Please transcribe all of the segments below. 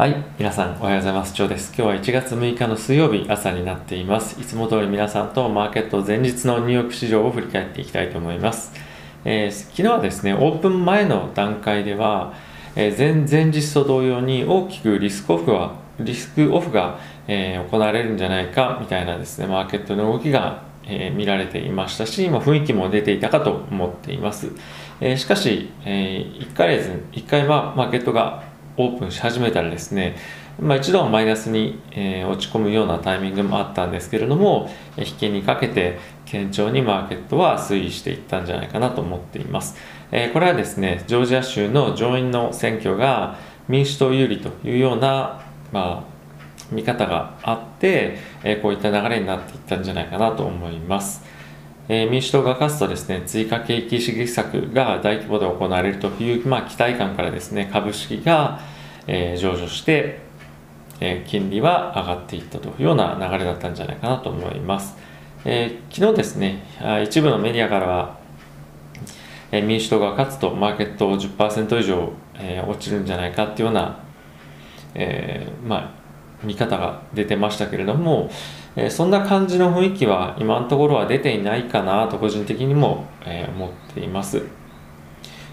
はい、皆さんおはようございます。ジョーです。今日は1月6日の水曜日朝になっています。いつも通り皆さんとマーケット前日のニューヨーク市場を振り返っていきたいと思います。えー昨日はですね、オープン前の段階では、えー前前日と同様に大きくリスクオフはリスクオフが、えー行われるんじゃないかみたいなですね、マーケットの動きが、えー見られていましたし、まあ、雰囲気も出ていたかと思っています。えーしかし、え1回レーズン、1回はマーケットがオープンし始めたらですね、まあ、一度はマイナスに、えー落ち込むようなタイミングもあったんですけれども、え引けにかけて堅調にマーケットは推移していったんじゃないかなと思っています。えーこれはですね、ジョージア州の上院の選挙が民主党有利というような、まあ、見方があって、えーこういった流れになっていったんじゃないかなと思います。え民主党が勝つとですね、追加景気刺激策が大規模で行われるという、まあ、期待感からですね、株式が、え上昇して、え金利は上がっていったというような流れだったんじゃないかなと思います。えー昨日ですね、一部のメディアからは、え民主党が勝つとマーケット10%以上、え落ちるんじゃないかっていうような、えーまあ、見方が出てましたけれども、えーそんな感じの雰囲気は今のところは出ていないかなと個人的にも、えー思っています。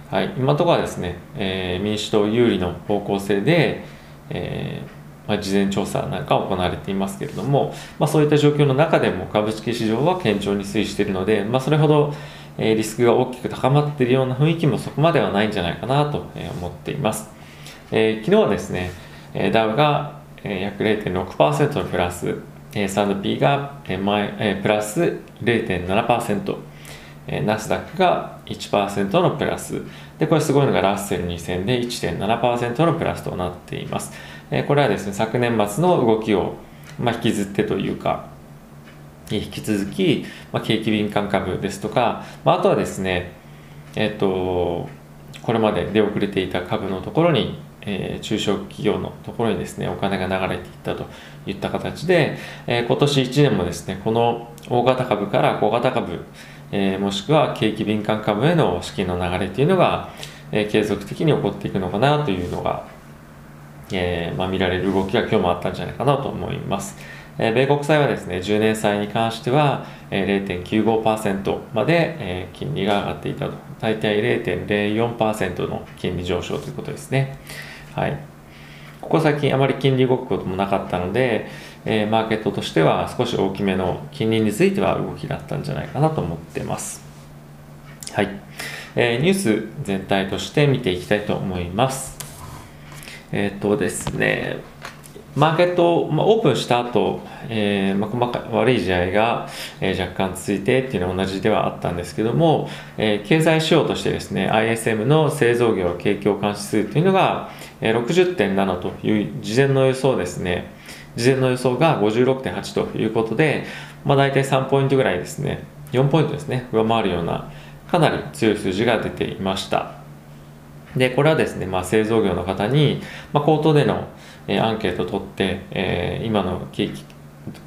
はい、今のところはですね、えー民主党有利の方向性で、えまあ、事前調査なんか行われていますけれども、まあ、そういった状況の中でも株式市場は堅調に推移しているので、まあ、それほど、えリスクが大きく高まっているような雰囲気もそこまではないんじゃないかなと思っています。え昨日はですね、ダウが、約0.6%のプラス、S&P が、えー前えープラス0.7%、えーナスダックが1%のプラス。で、これすごいのがラッセル2000で1.7%のプラスとなっています。これはですね、昨年末の動きを、まあ、引きずってというか、引き続き、まあ、景気敏感株ですとか、まあ、あとはですね、えっ、と、これまで出遅れていた株のところに、えー中小企業のところにですね、お金が流れていったといった形で、えー今年1年もですね、この大型株から小型株、えーもしくは景気敏感株への資金の流れというのが、えー継続的に起こっていくのかなというのが、えーまあ、見られる動きが今日もあったんじゃないかなと思います。えー米国債はですね、10年債に関しては、えー0.95%まで、えー金利が上がっていたと。大体0.04%の金利上昇ということですね。はい。ここ最近あまり金利動くこともなかったので、えーマーケットとしては少し大きめの金利については動きだったんじゃないかなと思ってます。はい。えーニュース全体として見ていきたいと思います。えっ、とですね、マーケット、まあ、オープンした後、えーまあ、細かい悪い試合が、えー若干続いてっていうのは同じではあったんですけども、えー経済指標としてですね ISM の製造業景況監視数というのが、えー60.7という事前の予想ですね。事前の予想が56.8ということで、まあ、大体3ポイントぐらいですね。4ポイントですね。上回るようなかなり強い数字が出ていました。でこれはですね、まあ、製造業の方に、まあ、口頭での、えアンケート取って、え今の景気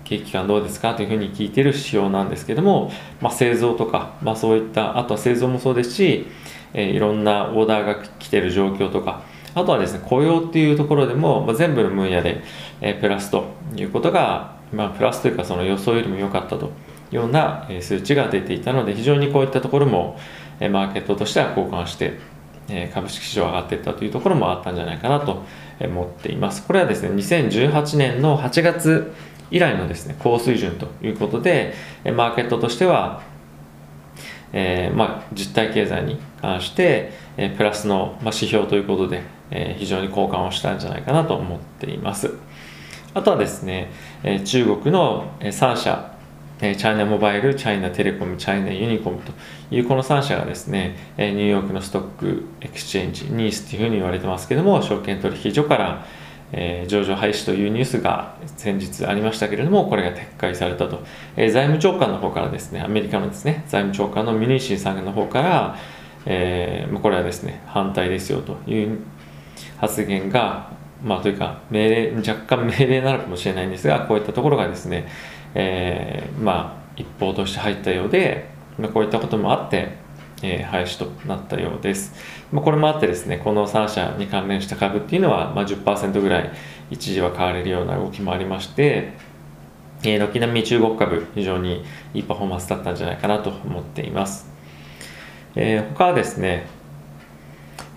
景気感どうですかというふうに聞いてる指標なんですけども、まあ、製造とか、まあ、そういったあとは製造もそうですし、えいろんなオーダーが来てる状況とかあとはですね雇用っていうところでも、まあ、全部の分野で、えープラスということが、まあ、プラスというかその予想よりも良かったというような、え数値が出ていたので非常にこういったところも、えマーケットとしては交換してえ株式市場上がっていったというところもあったんじゃないかなと思っています。これはですね、2018年の8月以来のですね、高水準ということで、マーケットとしては、えーまあ、実体経済に関して、えープラスの、まあ、指標ということで、えー非常に好感をしたんじゃないかなと思っています。あとはですね、え中国の3社、え China Mobile、China Telecom、China Unicom というこの3社がですね、えニューヨークの Stock Exchange、NYSE というふうに言われてますけども、証券取引所から、え上場廃止というニュースが先日ありましたけれども、これが撤回されたと。え財務長官の方からですね、アメリカのですね、財務長官のミニーシンさんの方から、えーこれはですね、反対ですよという発言が、まあ、というか命令若干命令なのかもしれないんですがこういったところがですね、えーまあ一報として入ったようで、まあ、こういったこともあって、えー、廃止となったようです。まあ、これもあってですね、この3社に関連した株っていうのは、まあ、10%ぐらい一時は買われるような動きもありまして、えー、軒並み中国株、非常にいいパフォーマンスだったんじゃないかなと思っています。えー、他はですね、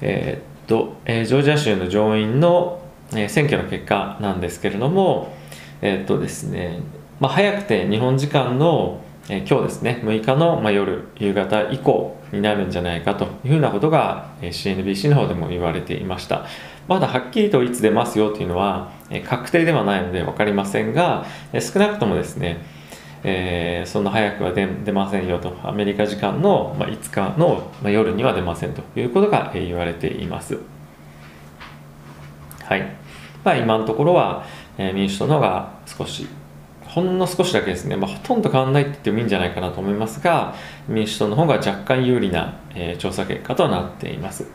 えー、っと、えー、ジョージア州の上院の、えー、選挙の結果なんですけれども、えー、っとですね、まあ、早くて日本時間のえー、今日ですね6日の、まあ、夜夕方以降になるんじゃないかというふうなことが、え、CNBC の方でも言われていました。まだはっきりといつ出ますよというのは、え、確定ではないので分かりませんが、え少なくともですね、えそんな早くは出出ませんよと。アメリカ時間の、まあ、5日の、まあ、夜には出ませんということが、え言われています。はい、まあ、今のところは、え民主党の方が少しほんの少しだけですね、まあ、ほとんど変わらないって言ってもいいんじゃないかなと思いますが、民主党の方が若干有利な、えー、調査結果となっています。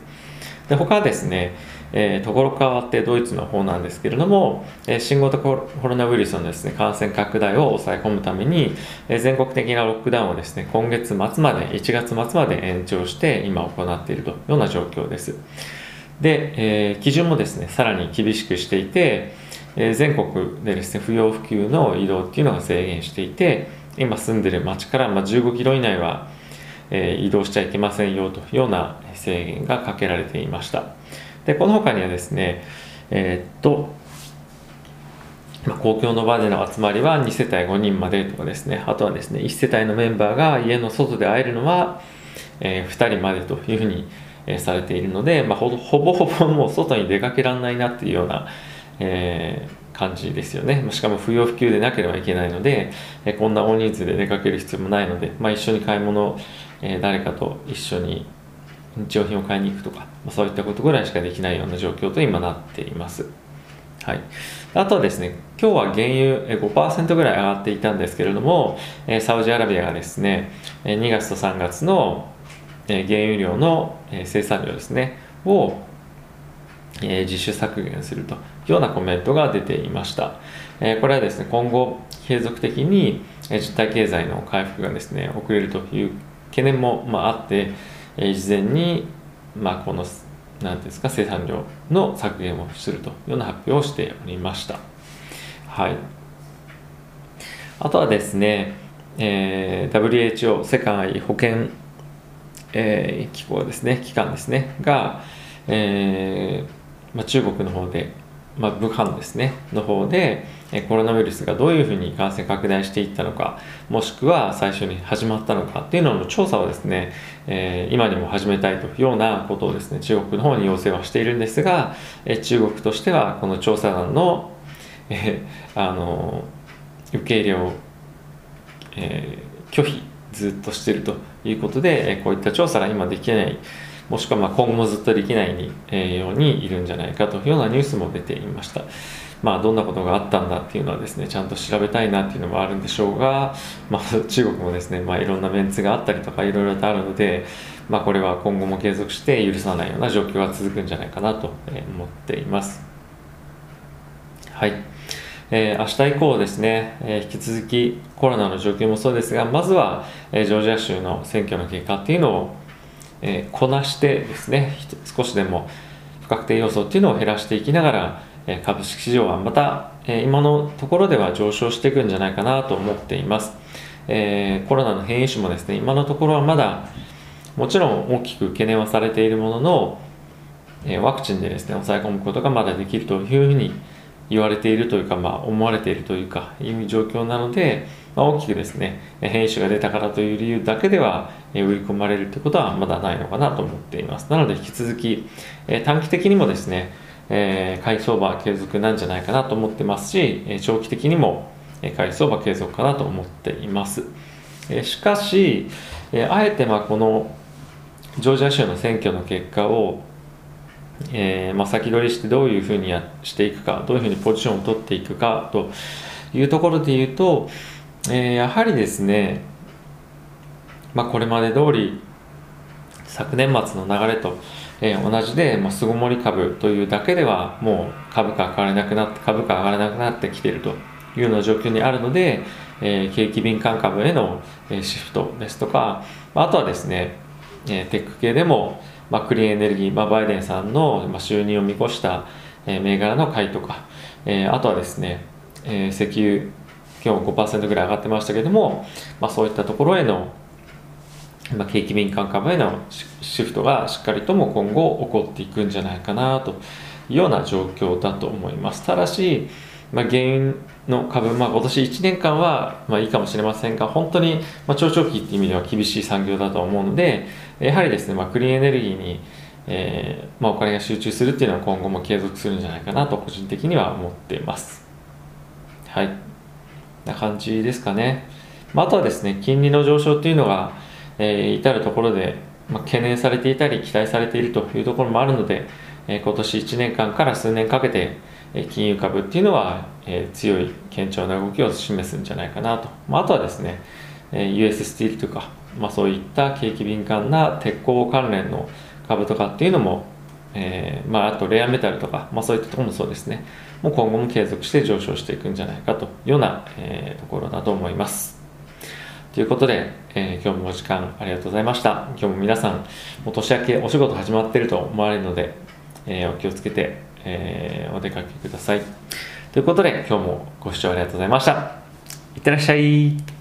で他はですね、えー、ところ変わってドイツの方なんですけれども、えー、新型コロナウイルスのですね感染拡大を抑え込むために、えー、全国的なロックダウンをですね今月末まで1月末まで延長して今行っているというような状況です。で、えー、基準もですねさらに厳しくしていて、えー、全国でですね不要不急の移動っていうのが制限していて今住んでる町から、まあ、15キロ以内は、えー、移動しちゃいけませんよというような制限がかけられていました。でこの他にはですねえー、っと、公共の場での集まりは2世帯5人までとかですねあとはですね1世帯のメンバーが家の外で会えるのは、えー、2人までというふうに、えー、されているので、まあ、ほぼほぼもう外に出かけられないなっていうような、えー、感じですよね。しかも不要不急でなければいけないので、えこんな大人数で出かける必要もないので、まあ、一緒に買い物、え誰かと一緒に日用品を買いに行くとか、まそういったことぐらいしかできないような状況と今なっています。はい、あとはですね、今日は原油5%ぐらい上がっていたんですけれども、サウジアラビアがですね、2月と3月の原油量の生産量ですね、をえ自主削減するとようなコメントが出ていました。えこれはですね、今後継続的に実体経済の回復がですね、遅れるという懸念も、まあ、あって、え事前に、まあ、この、何ていうんですか、生産量の削減をするというような発表をしておりました。はい。あとはですね、えー、WHO 世界保健、えー、機構ですね、機関ですね、が、えーまあ、中国の方で、まあ、武漢ですねの方でコロナウイルスがどういうふうに感染拡大していったのかもしくは最初に始まったのかっていうのの調査をですね、えー、今にも始めたいというようなことをですね中国の方に要請はしているんですが、えー、中国としてはこの調査団の,、えー、あの受け入れを、え、拒否ずっとしているということで、えこういった調査が今できないもしくはま今後もずっとできないに、えようにいるんじゃないかというようなニュースも出ていました。まあ、どんなことがあったんだっていうのはですねちゃんと調べたいなっていうのもあるんでしょうが、まあ、中国もですね、まあ、いろんなメンツがあったりとかいろいろとあるので、まあ、これは今後も継続して許さないような状況が続くんじゃないかなと思っています。はい。えー、明日以降ですね、えー、引き続きコロナの状況もそうですが、まずは、えー、ジョージア州の選挙の結果っていうのをえー、こなしてですね少しでも不確定要素っていうのを減らしていきながら、えー、株式市場はまた、えー、今のところでは上昇していくんじゃないかなと思っています、えコロナの変異種もですね今のところはまだもちろん大きく懸念はされているものの、えワクチンでですね抑え込むことがまだできるというふうに言われているというか、まあ、思われているというかいう状況なので、まあ、大きくですね変異種が出たからという理由だけでは売り込まれるということはまだないのかなと思っています。なので引き続き短期的にもですね買い相場継続なんじゃないかなと思ってますし長期的にも買い相場継続かなと思っています。しかしあえてまあこのジョージア州の選挙の結果をえー、まあ、先取りしてどういうふうにやしていくかどういうふうにポジションを取っていくかというところで言うと、えー、やはりですね、まあ、これまで通り昨年末の流れと、えー、同じで、まあ、巣ごもり株というだけではもう株価上がらなくなって株価上がらなくなってきているというような状況にあるので、えー、景気敏感株への、えシフトですとかあとはですねえテック系でも、まあ、クリーンエネルギー、まあ、バイデンさんの、ま収入を見越した、え銘柄の買いとか、えあとはですね、え石油今日も5%ぐらい上がってましたけども、まあ、そういったところへの、まあ、景気敏感株へのシフトがしっかりとも今後起こっていくんじゃないかなというような状況だと思います。ただし、まあ、原因の株、まあ、今年1年間はまあいいかもしれませんが本当にまあ長長期っていう意味では厳しい産業だと思うのでやはりですね、まあ、クリーンエネルギーにえー、まあ、お金が集中するっていうのは今後も継続するんじゃないかなと個人的には思っています。はい。な感じですかね。まあ、あとはですね、金利の上昇っていうのが、えー、至るところで、まあ、懸念されていたり期待されているというところもあるので、えー、今年1年間から数年かけて、え金融株っていうのは、え強い堅調な動きを示すんじゃないかなと。まあ、あとはですね、え US スティールとか、まあ、そういった景気敏感な鉄鋼関連の株とかっていうのも、えー、まあ、あとレアメタルとか、まあ、そういったところもそうですね。もう今後も継続して上昇していくんじゃないかというような、えー、ところだと思います。ということで、えー、今日もお時間ありがとうございました。今日も皆さんもう年明けお仕事始まってると思われるので、えお気をつけて、えお出かけください。ということで今日もご視聴ありがとうございました。いってらっしゃい。